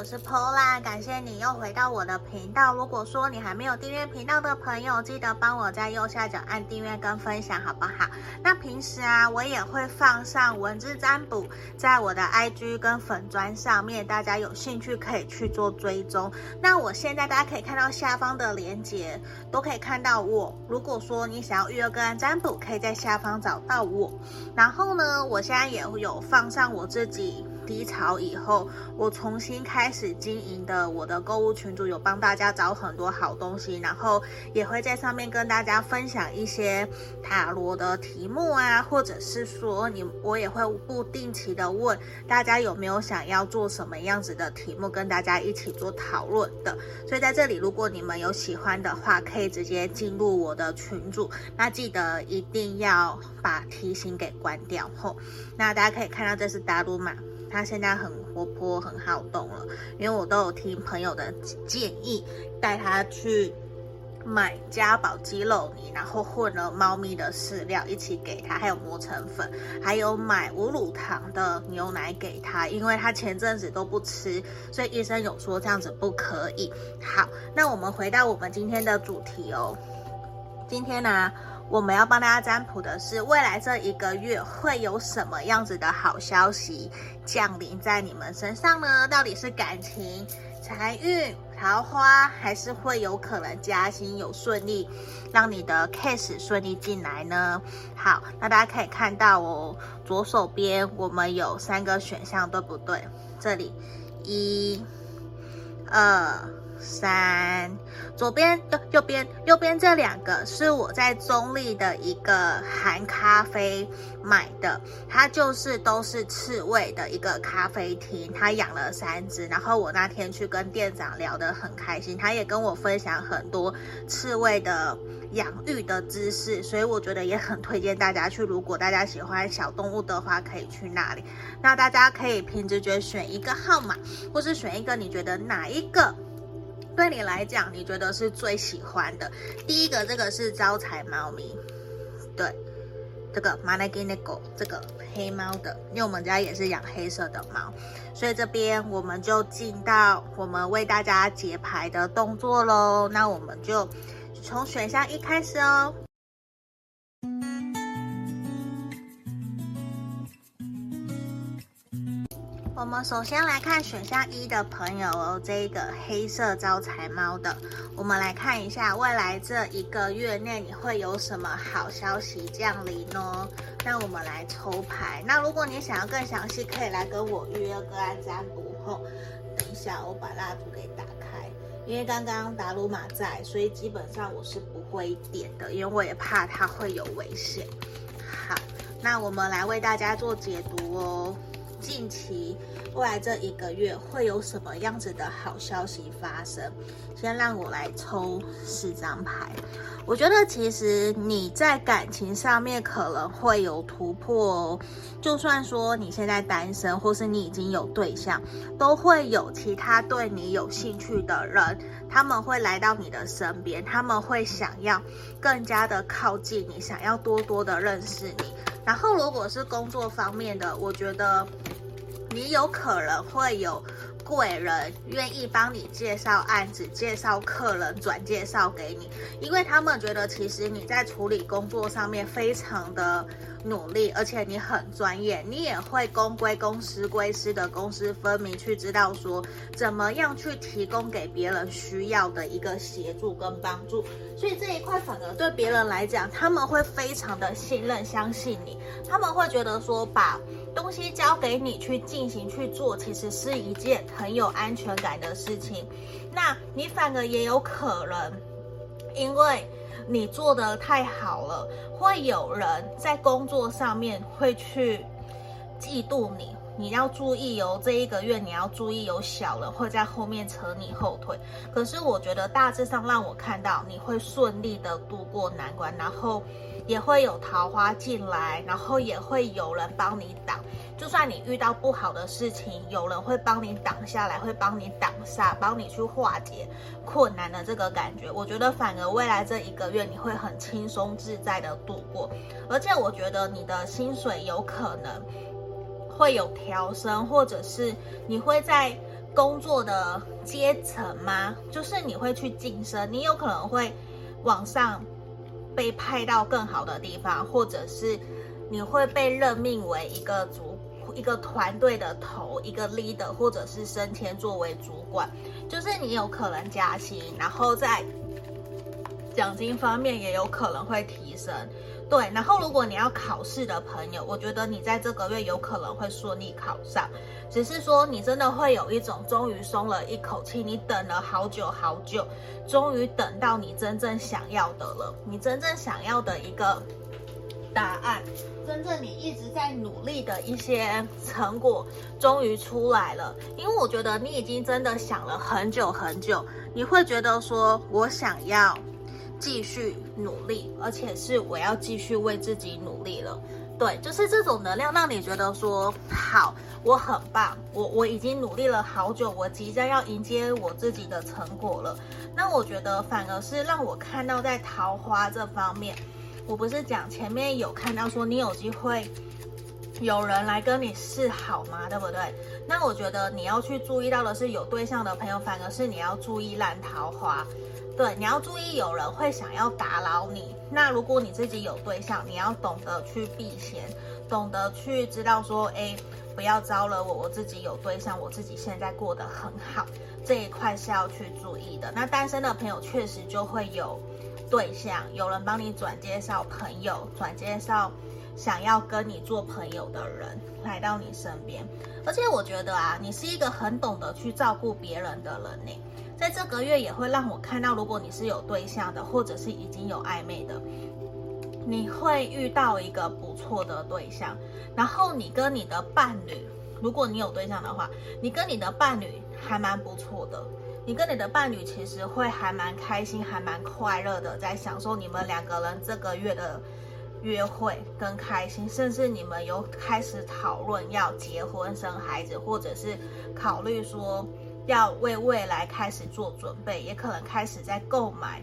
我是 Pola，感谢你又回到我的频道。如果说你还没有订阅频道的朋友，记得帮我在右下角按订阅跟分享，好不好？那平时啊，我也会放上文字占卜在我的 IG 跟粉砖上面，大家有兴趣可以去做追踪。那我现在大家可以看到下方的链接，都可以看到我。如果说你想要预约个案占卜，可以在下方找到我。然后呢，我现在也有放上我自己。低潮以后，我重新开始经营的我的购物群组有帮大家找很多好东西，然后也会在上面跟大家分享一些塔罗的题目啊，或者是说你我也会不定期的问大家有没有想要做什么样子的题目，跟大家一起做讨论的。所以在这里，如果你们有喜欢的话，可以直接进入我的群组，那记得一定要把提醒给关掉后。那大家可以看到这是达鲁玛。他现在很活泼，很好动了，因为我都有听朋友的建议，带他去买家宝鸡肉泥，然后混了猫咪的饲料一起给他，还有磨成粉，还有买无乳糖的牛奶给他，因为他前阵子都不吃，所以医生有说这样子不可以。好，那我们回到我们今天的主题哦，今天呢，我们要帮大家占卜的是未来这一个月会有什么样子的好消息降临在你们身上呢？到底是感情、财运、桃花，还是会有可能加薪有顺利，让你的 case 顺利进来呢？好，那大家可以看到哦，左手边我们有三个选项，对不对？这里一、二。三，左边右右边右边这两个是我在中坜的一个韩咖啡买的，它就是都是刺猬的一个咖啡厅，他养了三只，然后我那天去跟店长聊得很开心，他也跟我分享很多刺猬的养育的知识，所以我觉得也很推荐大家去，如果大家喜欢小动物的话，可以去那里。那大家可以凭直觉选一个号码，或是选一个你觉得哪一个。对你来讲，你觉得是最喜欢的？第一个，这个是招财猫咪，对，这个マナギネコ，这个黑猫的，因为我们家也是养黑色的猫，所以这边我们就进到我们为大家解牌的动作喽。那我们就从选项一开始哦。 我们首先来看选项一的朋友哦，这一个黑色招财猫的，我们来看一下未来这一个月内你会有什么好消息降临呢？那我们来抽牌。那如果你想要更详细，可以来跟我预约个案占卜后。等一下，我把蜡烛给打开，因为刚刚达鲁玛在，所以基本上我是不会点的，因为我也怕它会有危险。好，那我们来为大家做解读哦。近期未来这一个月会有什么样子的好消息发生？先让我来抽四张牌。我觉得其实你在感情上面可能会有突破哦。就算说你现在单身，或是你已经有对象，都会有其他对你有兴趣的人，他们会来到你的身边，他们会想要更加的靠近你，想要多多的认识你。然后如果是工作方面的，我觉得。你有可能会有贵人愿意帮你介绍案子，介绍客人，转介绍给你，因为他们觉得其实你在处理工作上面非常的努力，而且你很专业，你也会公归公，私归私的公私分明，去知道说怎么样去提供给别人需要的一个协助跟帮助，所以这一块反而对别人来讲，他们会非常的信任、相信你，他们会觉得说把。东西交给你去进行去做，其实是一件很有安全感的事情。那你反而也有可能，因为你做的太好了，会有人在工作上面会去嫉妒你。你要注意哦，这一个月你要注意有小人会在后面扯你后腿。可是我觉得大致上让我看到你会顺利的度过难关，然后也会有桃花进来，然后也会有人帮你挡。就算你遇到不好的事情，有人会帮你挡下来，会帮你挡煞，帮你去化解困难的这个感觉。我觉得反而未来这一个月你会很轻松自在的度过，而且我觉得你的薪水有可能。会有调升，或者是你会在工作的阶层吗？就是你会去晋升，你有可能会往上被派到更好的地方，或者是你会被任命为一个主。一个团队的头，一个 leader，或者是升迁作为主管，就是你有可能加薪，然后在奖金方面也有可能会提升。对，然后如果你要考试的朋友，我觉得你在这个月有可能会顺利考上，只是说你真的会有一种终于松了一口气，你等了好久好久，终于等到你真正想要的了，你真正想要的一个答案。真正你一直在努力的一些成果，终于出来了。因为我觉得你已经真的想了很久很久，你会觉得说，我想要继续努力，而且是我要继续为自己努力了。对，就是这种能量让你觉得说，好，我很棒，我我已经努力了好久，我即将要迎接我自己的成果了。那我觉得反而是让我看到在桃花这方面。我不是讲前面有看到说你有机会有人来跟你示好吗？对不对？那我觉得你要去注意到的是有对象的朋友，反而是你要注意烂桃花。对，你要注意有人会想要打扰你。那如果你自己有对象，你要懂得去避嫌，懂得去知道说，哎，不要招惹我。我自己有对象，我自己现在过得很好，这一块是要去注意的。那单身的朋友确实就会有。对象，有人帮你转介绍朋友，转介绍想要跟你做朋友的人来到你身边。而且我觉得啊，你是一个很懂得去照顾别人的人呢。在这个月也会让我看到，如果你是有对象的，或者是已经有暧昧的，你会遇到一个不错的对象。然后你跟你的伴侣，如果你有对象的话，你跟你的伴侣还蛮不错的。你跟你的伴侣其实会还蛮开心，还蛮快乐的，在享受你们两个人这个月的约会跟开心，甚至你们有开始讨论要结婚生孩子，或者是考虑说要为未来开始做准备，也可能开始在购买。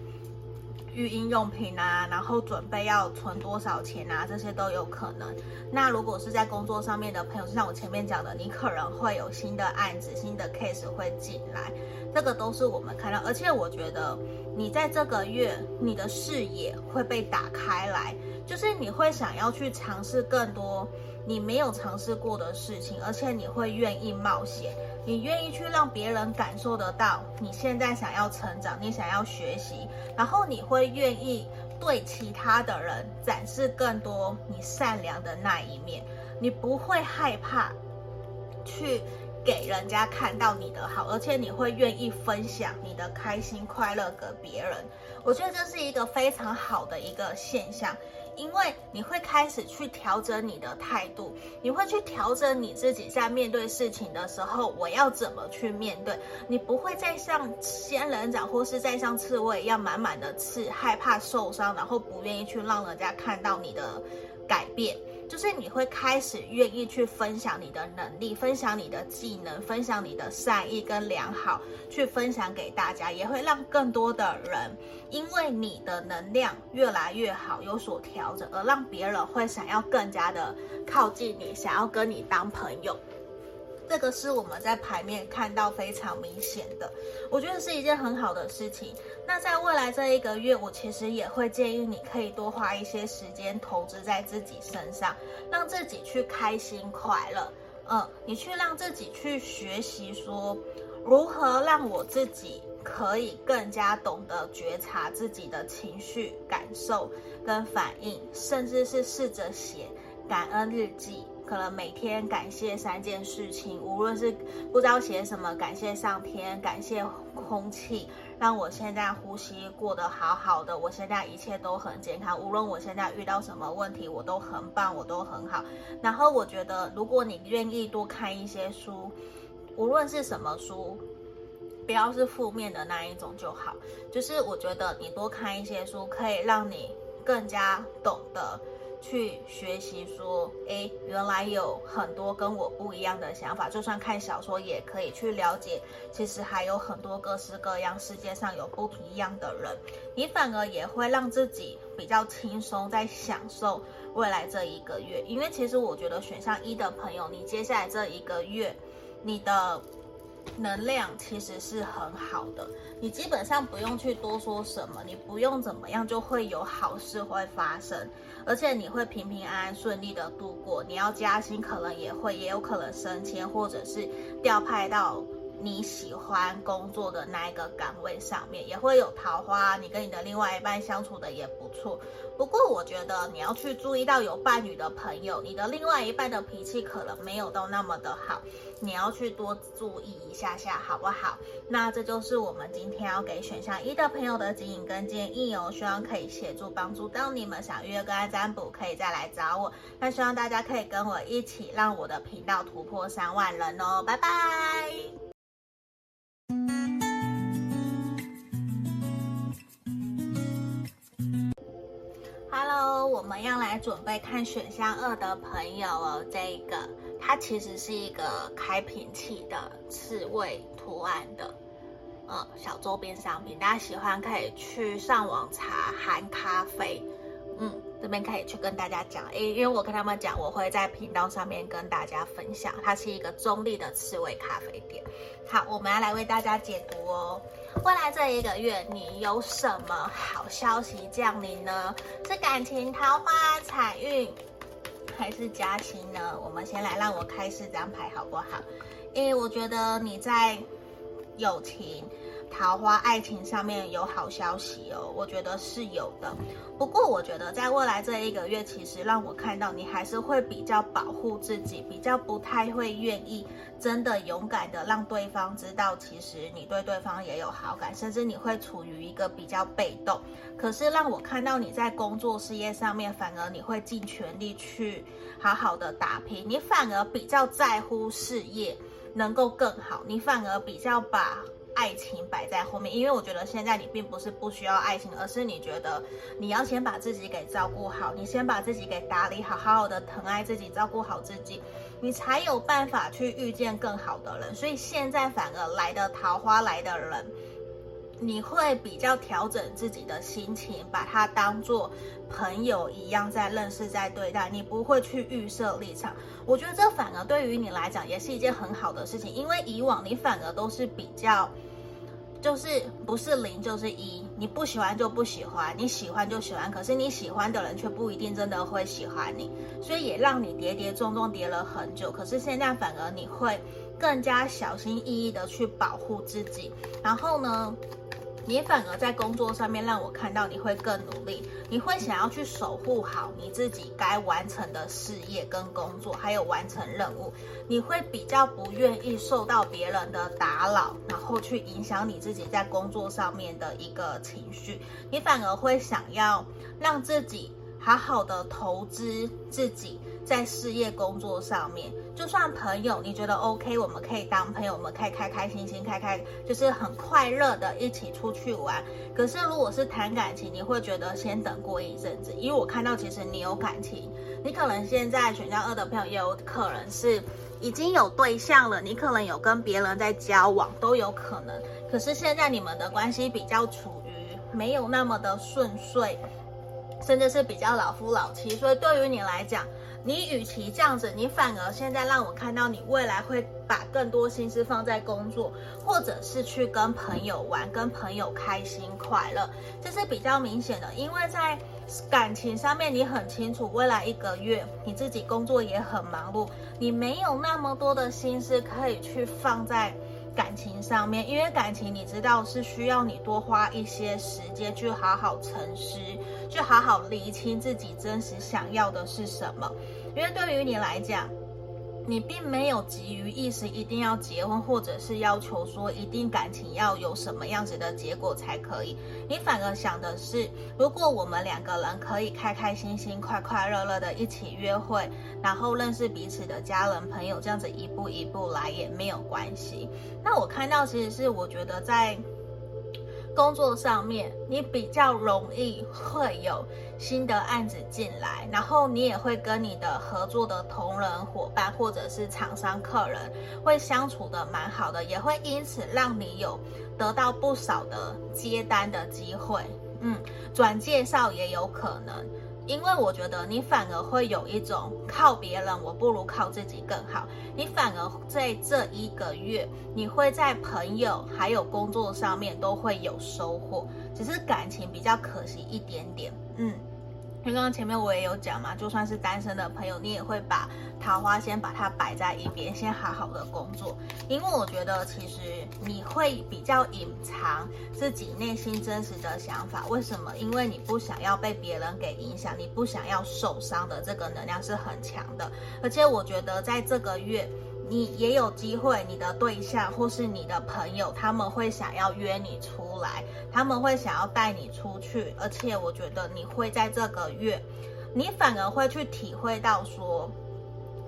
育婴用品啊，然后准备要存多少钱啊，这些都有可能。那如果是在工作上面的朋友，就像我前面讲的，你可能会有新的案子、新的 case 会进来，这个都是我们看到。而且我觉得你在这个月，你的视野会被打开来，就是你会想要去尝试更多你没有尝试过的事情，而且你会愿意冒险。你愿意去让别人感受得到你现在想要成长，你想要学习，然后你会愿意对其他的人展示更多你善良的那一面，你不会害怕去给人家看到你的好，而且你会愿意分享你的开心快乐给别人。我觉得这是一个非常好的一个现象。因为你会开始去调整你的态度，你会去调整你自己在面对事情的时候，我要怎么去面对？你不会再像仙人掌或是再像刺猬一样满满的刺，害怕受伤，然后不愿意去让人家看到你的改变。就是你会开始愿意去分享你的能力，分享你的技能，分享你的善意跟良好，去分享给大家，也会让更多的人因为你的能量越来越好，有所调整，而让别人会想要更加的靠近你，想要跟你当朋友。这个是我们在牌面看到非常明显的，我觉得是一件很好的事情。那在未来这一个月，我其实也会建议你可以多花一些时间投资在自己身上，让自己去开心快乐。嗯，你去让自己去学习说，如何让我自己可以更加懂得觉察自己的情绪、感受跟反应，甚至是试着写感恩日记。可能每天感谢三件事情，无论是不知道写什么，感谢上天，感谢空气，让我现在呼吸过得好好的，我现在一切都很健康。无论我现在遇到什么问题，我都很棒，我都很好。然后我觉得，如果你愿意多看一些书，无论是什么书，不要是负面的那一种就好。就是我觉得你多看一些书，可以让你更加懂得。去学习说，诶，原来有很多跟我不一样的想法，就算看小说也可以去了解。其实还有很多各式各样，世界上有不一样的人，你反而也会让自己比较轻松，在享受未来这一个月。因为其实我觉得选项一的朋友，你接下来这一个月，你的能量其实是很好的，你基本上不用去多说什么，你不用怎么样就会有好事会发生，而且你会平平安安顺利的度过。你要加薪，可能也会，也有可能升迁，或者是调派到。你喜欢工作的那一个岗位上面也会有桃花，你跟你的另外一半相处的也不错。不过我觉得你要去注意到有伴侣的朋友，你的另外一半的脾气可能没有到那么的好，你要去多注意一下下，好不好？那这就是我们今天要给选项一的朋友的指引跟建议哦，希望可以协助帮助到你们。想约个案占卜可以再来找我，那希望大家可以跟我一起让我的频道突破三万人哦，拜拜。我们要来准备看选项二的朋友哦，这一个它其实是一个开瓶器的刺猬图案的，嗯，小周边商品，大家喜欢可以去上网查含咖啡，嗯，这边可以去跟大家讲，诶，因为我跟他们讲，我会在频道上面跟大家分享，它是一个中立的刺猬咖啡店。好，我们要来为大家解读哦。未来这一个月，你有什么好消息降临呢？是感情、桃花、财运，还是加薪呢？我们先来让我开四张牌好不好？因为我觉得你在友情。桃花爱情上面有好消息哦，我觉得是有的。不过我觉得在未来这一个月，其实让我看到你还是会比较保护自己，比较不太会愿意真的勇敢的让对方知道，其实你对对方也有好感，甚至你会处于一个比较被动。可是让我看到你在工作事业上面，反而你会尽全力去好好的打拼，你反而比较在乎事业能够更好，你反而比较把。爱情摆在后面，因为我觉得现在你并不是不需要爱情，而是你觉得你要先把自己给照顾好，你先把自己给打理好，好好的疼爱自己，照顾好自己，你才有办法去遇见更好的人。所以现在反而来的桃花来的人，你会比较调整自己的心情，把他当做朋友一样在认识、在对待，你不会去预设立场。我觉得这反而对于你来讲也是一件很好的事情，因为以往你反而都是比较。就是不是零就是一，你不喜欢就不喜欢，你喜欢就喜欢，可是你喜欢的人却不一定真的会喜欢你，所以也让你跌跌撞撞跌了很久。可是现在反而你会更加小心翼翼的去保护自己，然后呢，你反而在工作上面让我看到你会更努力，你会想要去守护好你自己该完成的事业跟工作，还有完成任务。你会比较不愿意受到别人的打扰，然后去影响你自己在工作上面的一个情绪。你反而会想要让自己好好的投资自己。在事业工作上面，就算朋友你觉得 OK，我们可以当朋友，我们可以开开心心，开开就是很快乐的一起出去玩。可是如果是谈感情，你会觉得先等过一阵子，因为我看到其实你有感情，你可能现在选项二的朋友也有可能是已经有对象了，你可能有跟别人在交往都有可能。可是现在你们的关系比较处于没有那么的顺遂，甚至是比较老夫老妻，所以对于你来讲。你与其这样子，你反而现在让我看到你未来会把更多心思放在工作，或者是去跟朋友玩，跟朋友开心快乐，这是比较明显的。因为在感情上面，你很清楚未来一个月你自己工作也很忙碌，你没有那么多的心思可以去放在感情上面，因为感情你知道是需要你多花一些时间去好好沉思，去好好厘清自己真实想要的是什么。因为对于你来讲，你并没有急于一时一定要结婚，或者是要求说一定感情要有什么样子的结果才可以。你反而想的是，如果我们两个人可以开开心心、快快乐乐的一起约会，然后认识彼此的家人朋友，这样子一步一步来也没有关系。那我看到其实是我觉得在。工作上面，你比较容易会有新的案子进来，然后你也会跟你的合作的同仁、伙伴或者是厂商、客人会相处的蛮好的，也会因此让你有得到不少的接单的机会。嗯，转介绍也有可能。因为我觉得你反而会有一种靠别人，我不如靠自己更好。你反而在这一个月，你会在朋友还有工作上面都会有收获，只是感情比较可惜一点点，嗯。刚刚前面我也有讲嘛，就算是单身的朋友，你也会把桃花先把它摆在一边，先好好的工作。因为我觉得其实你会比较隐藏自己内心真实的想法。为什么？因为你不想要被别人给影响，你不想要受伤的这个能量是很强的。而且我觉得在这个月。你也有机会，你的对象或是你的朋友，他们会想要约你出来，他们会想要带你出去，而且我觉得你会在这个月，你反而会去体会到说。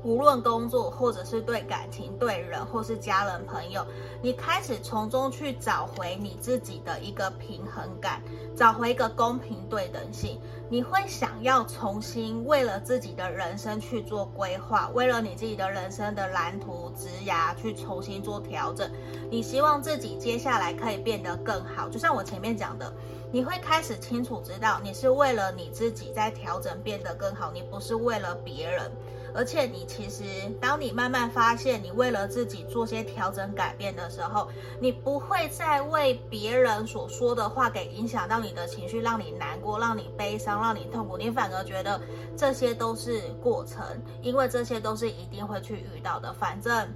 无论工作，或者是对感情、对人，或是家人朋友，你开始从中去找回你自己的一个平衡感，找回一个公平对等性。你会想要重新为了自己的人生去做规划，为了你自己的人生的蓝图、职涯去重新做调整。你希望自己接下来可以变得更好，就像我前面讲的，你会开始清楚知道，你是为了你自己在调整变得更好，你不是为了别人。而且你其实，当你慢慢发现你为了自己做些调整改变的时候，你不会再为别人所说的话给影响到你的情绪，让你难过，让你悲伤，让你痛苦。你反而觉得这些都是过程，因为这些都是一定会去遇到的。反正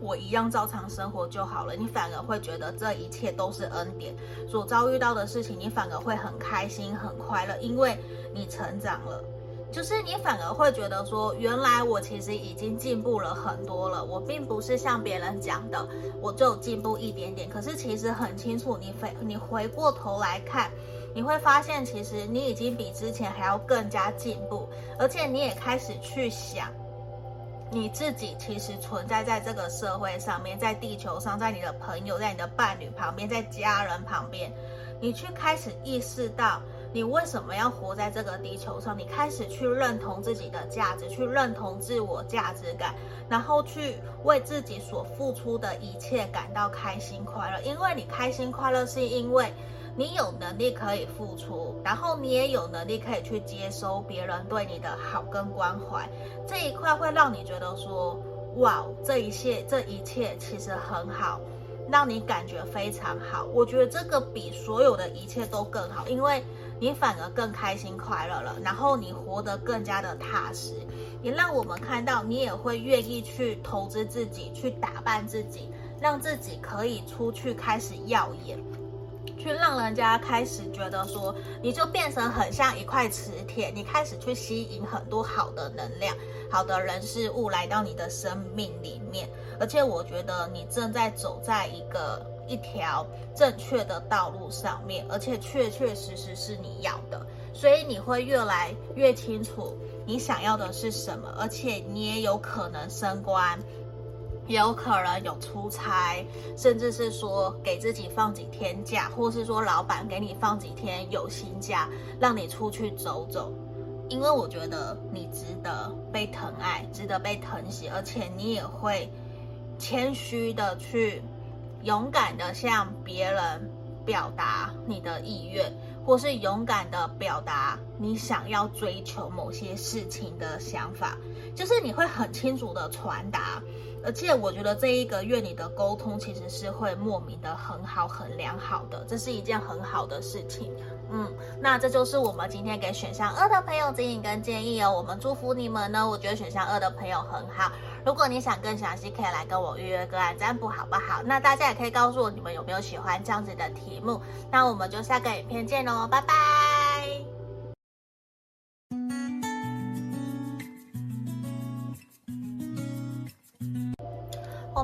我一样照常生活就好了。你反而会觉得这一切都是恩典，所遭遇到的事情，你反而会很开心、很快乐，因为你成长了。就是你反而会觉得说，原来我其实已经进步了很多了。我并不是像别人讲的，我就进步一点点。可是其实很清楚，你回你回过头来看，你会发现，其实你已经比之前还要更加进步。而且你也开始去想，你自己其实存在在这个社会上面，在地球上，在你的朋友，在你的伴侣旁边，在家人旁边，你去开始意识到。你为什么要活在这个地球上？你开始去认同自己的价值，去认同自我价值感，然后去为自己所付出的一切感到开心快乐。因为你开心快乐，是因为你有能力可以付出，然后你也有能力可以去接收别人对你的好跟关怀。这一块会让你觉得说，哇，这一切，这一切其实很好，让你感觉非常好。我觉得这个比所有的一切都更好，因为。你反而更开心快乐了，然后你活得更加的踏实，也让我们看到你也会愿意去投资自己，去打扮自己，让自己可以出去开始耀眼，去让人家开始觉得说，你就变成很像一块磁铁，你开始去吸引很多好的能量、好的人事物来到你的生命里面，而且我觉得你正在走在一个。一条正确的道路上面，而且确确实实是你要的，所以你会越来越清楚你想要的是什么，而且你也有可能升官，也有可能有出差，甚至是说给自己放几天假，或是说老板给你放几天有薪假，让你出去走走，因为我觉得你值得被疼爱，值得被疼惜，而且你也会谦虚的去。勇敢的向别人表达你的意愿，或是勇敢的表达你想要追求某些事情的想法，就是你会很清楚的传达。而且我觉得这一个月你的沟通其实是会莫名的很好、很良好的，这是一件很好的事情。嗯，那这就是我们今天给选项二的朋友指引跟建议哦。我们祝福你们呢，我觉得选项二的朋友很好。如果你想更详细，可以来跟我预约个案占卜，好不好？那大家也可以告诉我你们有没有喜欢这样子的题目。那我们就下个影片见喽，拜拜。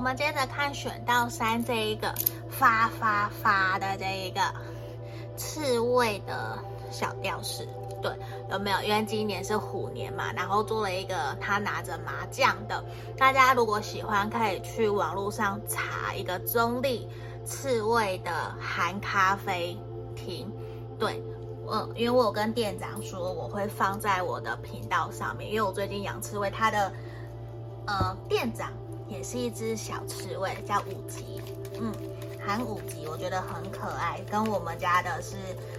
我们接着看选到三这一个发发发的这一个刺猬的小吊饰。对，有没有？因为今年是虎年嘛，然后做了一个他拿着麻将的。大家如果喜欢，可以去网络上查一个中立刺猬的韩咖啡厅。对，嗯，因为我跟店长说，我会放在我的频道上面，因为我最近养刺猬，他的呃店长。也是一只小刺猬，叫五吉，嗯，含五吉，我觉得很可爱，跟我们家的是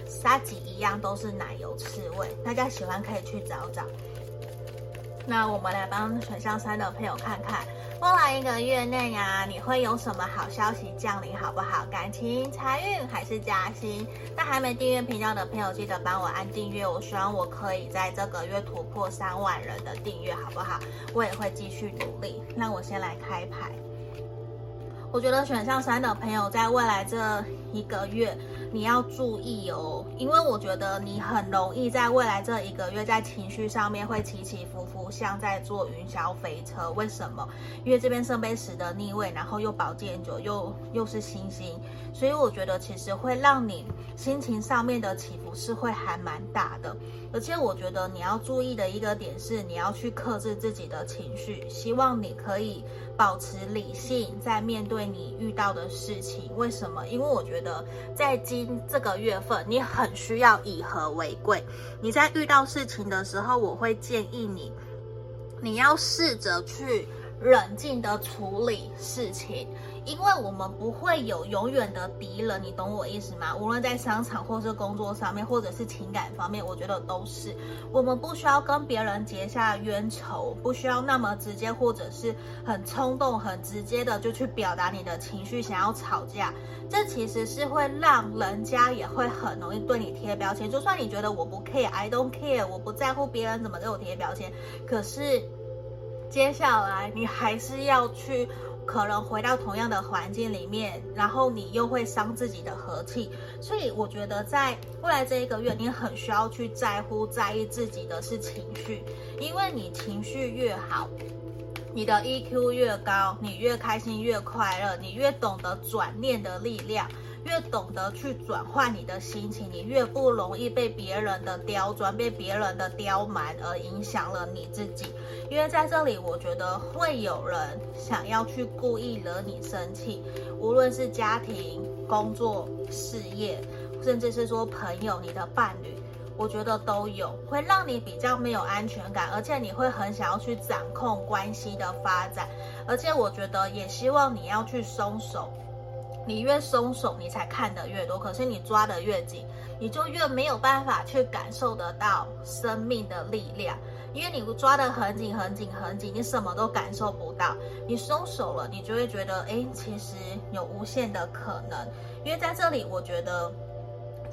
沙吉一样，都是奶油刺猬，大家喜欢可以去找找。那我们来帮选项三的朋友看看。未来一个月内呀，你会有什么好消息降临，好不好？感情、财运还是加薪？那还没订阅频道的朋友，记得帮我按订阅。我希望我可以在这个月突破三万人的订阅，好不好？我也会继续努力。那我先来开牌。我觉得选项三的朋友在未来这一个月，你要注意哦，因为我觉得你很容易在未来这一个月在情绪上面会起起伏伏，像在坐云霄飞车。为什么？因为这边圣杯十的逆位，然后又宝剑九，又又是星星，所以我觉得其实会让你心情上面的起伏是会还蛮大的。而且我觉得你要注意的一个点是，你要去克制自己的情绪，希望你可以。保持理性，在面对你遇到的事情。为什么？因为我觉得在今这个月份，你很需要以和为贵。你在遇到事情的时候，我会建议你，你要试着去冷静的处理事情。因为我们不会有永远的敌人，你懂我意思吗？无论在商场或是工作上面，或者是情感方面，我觉得都是。我们不需要跟别人结下冤仇，不需要那么直接，或者是很冲动、很直接的就去表达你的情绪，想要吵架。这其实是会让人家也会很容易对你贴标签。就算你觉得我不 care，I don't care，我不在乎别人怎么给我贴标签，可是接下来你还是要去。可能回到同样的环境里面，然后你又会伤自己的和气，所以我觉得在未来这一个月，你很需要去在乎、在意自己的是情绪，因为你情绪越好，你的 EQ 越高，你越开心、越快乐，你越懂得转念的力量。越懂得去转换你的心情，你越不容易被别人的刁钻、被别人的刁蛮而影响了你自己。因为在这里，我觉得会有人想要去故意惹你生气，无论是家庭、工作、事业，甚至是说朋友、你的伴侣，我觉得都有，会让你比较没有安全感，而且你会很想要去掌控关系的发展，而且我觉得也希望你要去松手。你越松手，你才看得越多。可是你抓得越紧，你就越没有办法去感受得到生命的力量。因为你抓得很紧、很紧、很紧，你什么都感受不到。你松手了，你就会觉得，哎，其实有无限的可能。因为在这里，我觉得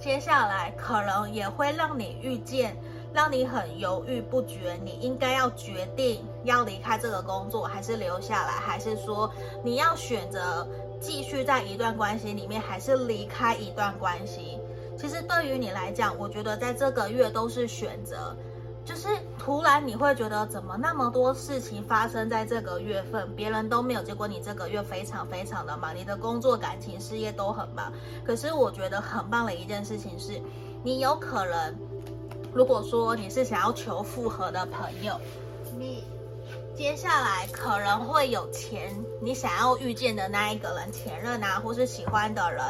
接下来可能也会让你遇见，让你很犹豫不决。你应该要决定要离开这个工作，还是留下来，还是说你要选择？继续在一段关系里面，还是离开一段关系？其实对于你来讲，我觉得在这个月都是选择。就是突然你会觉得，怎么那么多事情发生在这个月份，别人都没有，结果你这个月非常非常的忙，你的工作、感情、事业都很忙。可是我觉得很棒的一件事情是，你有可能，如果说你是想要求复合的朋友，你。接下来可能会有前你想要遇见的那一个人，前任啊，或是喜欢的人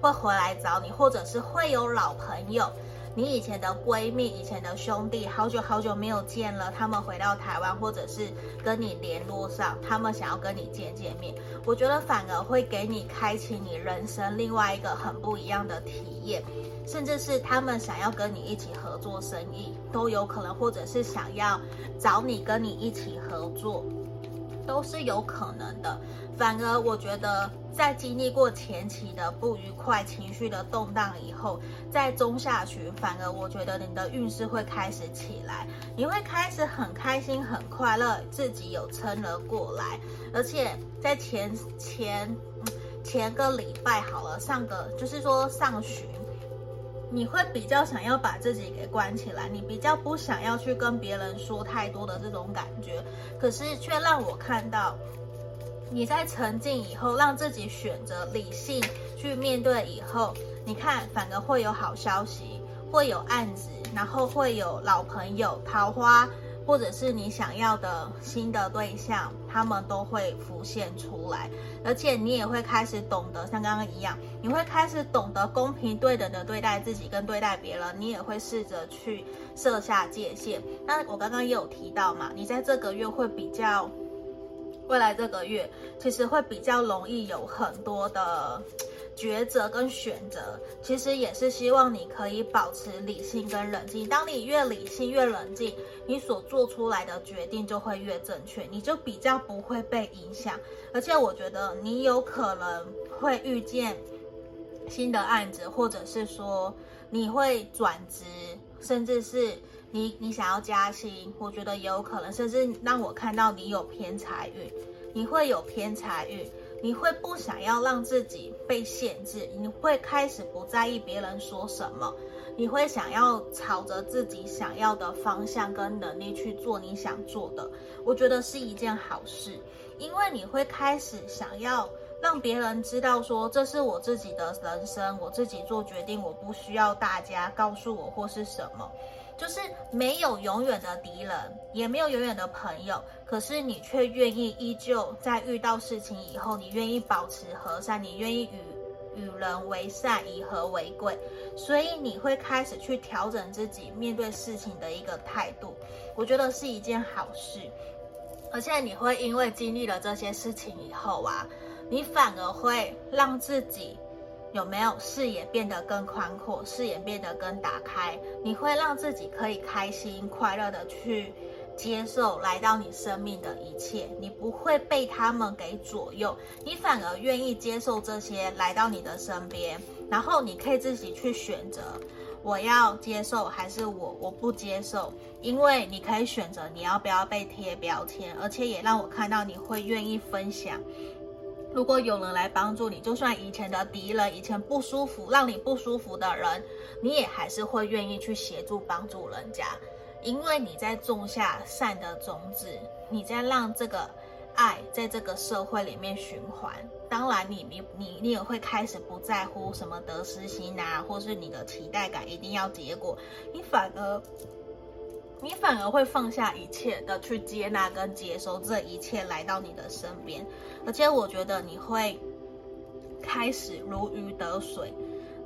会回来找你，或者是会有老朋友，你以前的闺蜜、以前的兄弟，好久好久没有见了，他们回到台湾，或者是跟你联络上，他们想要跟你见见面，我觉得反而会给你开启你人生另外一个很不一样的体验。甚至是他们想要跟你一起合作生意都有可能，或者是想要找你跟你一起合作，都是有可能的。反而我觉得，在经历过前期的不愉快、情绪的动荡以后，在中下旬，反而我觉得你的运势会开始起来，你会开始很开心、很快乐，自己有撑了过来。而且在前前前个礼拜好了，上个就是说上旬。你会比较想要把自己给关起来，你比较不想要去跟别人说太多的这种感觉，可是却让我看到你在沉静以后，让自己选择理性去面对以后，你看反而会有好消息，会有案子，然后会有老朋友、桃花。或者是你想要的新的对象，他们都会浮现出来，而且你也会开始懂得像刚刚一样，你会开始懂得公平对等的对待自己跟对待别人，你也会试着去设下界限。那我刚刚也有提到嘛，你在这个月会比较未来这个月其实会比较容易有很多的抉择跟选择，其实也是希望你可以保持理性跟冷静。当你越理性越冷静，你所做出来的决定就会越正确，你就比较不会被影响。而且我觉得你有可能会遇见新的案子，或者是说你会转职，甚至是。你你想要加薪，我觉得也有可能，甚至让我看到你有偏财运，你会有偏财运，你会不想要让自己被限制，你会开始不在意别人说什么，你会想要朝着自己想要的方向跟能力去做你想做的，我觉得是一件好事，因为你会开始想要让别人知道说，这是我自己的人生，我自己做决定，我不需要大家告诉我或是什么。就是没有永远的敌人，也没有永远的朋友，可是你却愿意依旧在遇到事情以后，你愿意保持和善，你愿意与与人为善，以和为贵，所以你会开始去调整自己面对事情的一个态度，我觉得是一件好事，而且你会因为经历了这些事情以后啊，你反而会让自己。有没有视野变得更宽阔，视野变得更打开？你会让自己可以开心快乐的去接受来到你生命的一切，你不会被他们给左右，你反而愿意接受这些来到你的身边，然后你可以自己去选择，我要接受还是我我不接受，因为你可以选择你要不要被贴标签，而且也让我看到你会愿意分享。如果有人来帮助你，就算以前的敌人、以前不舒服、让你不舒服的人，你也还是会愿意去协助帮助人家，因为你在种下善的种子，你在让这个爱在这个社会里面循环。当然你，你你你也会开始不在乎什么得失心啊，或是你的期待感一定要结果，你反而。你反而会放下一切的去接纳跟接收这一切来到你的身边，而且我觉得你会开始如鱼得水。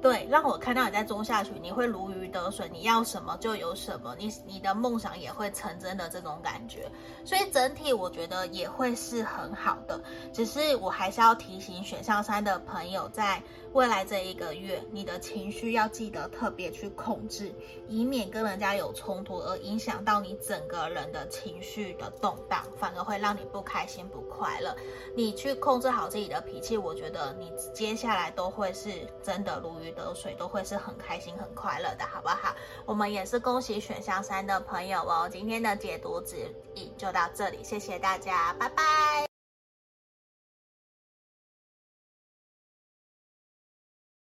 对，让我看到你在中下旬，你会如鱼得水，你要什么就有什么，你你的梦想也会成真的这种感觉，所以整体我觉得也会是很好的。只是我还是要提醒选项三的朋友，在未来这一个月，你的情绪要记得特别去控制，以免跟人家有冲突而影响到你整个人的情绪的动荡，反而会让你不开心不快乐。你去控制好自己的脾气，我觉得你接下来都会是真的如鱼得水都会是很开心、很快乐的，好不好？我们也是恭喜选项三的朋友哦。今天的解读指引就到这里，谢谢大家，拜拜。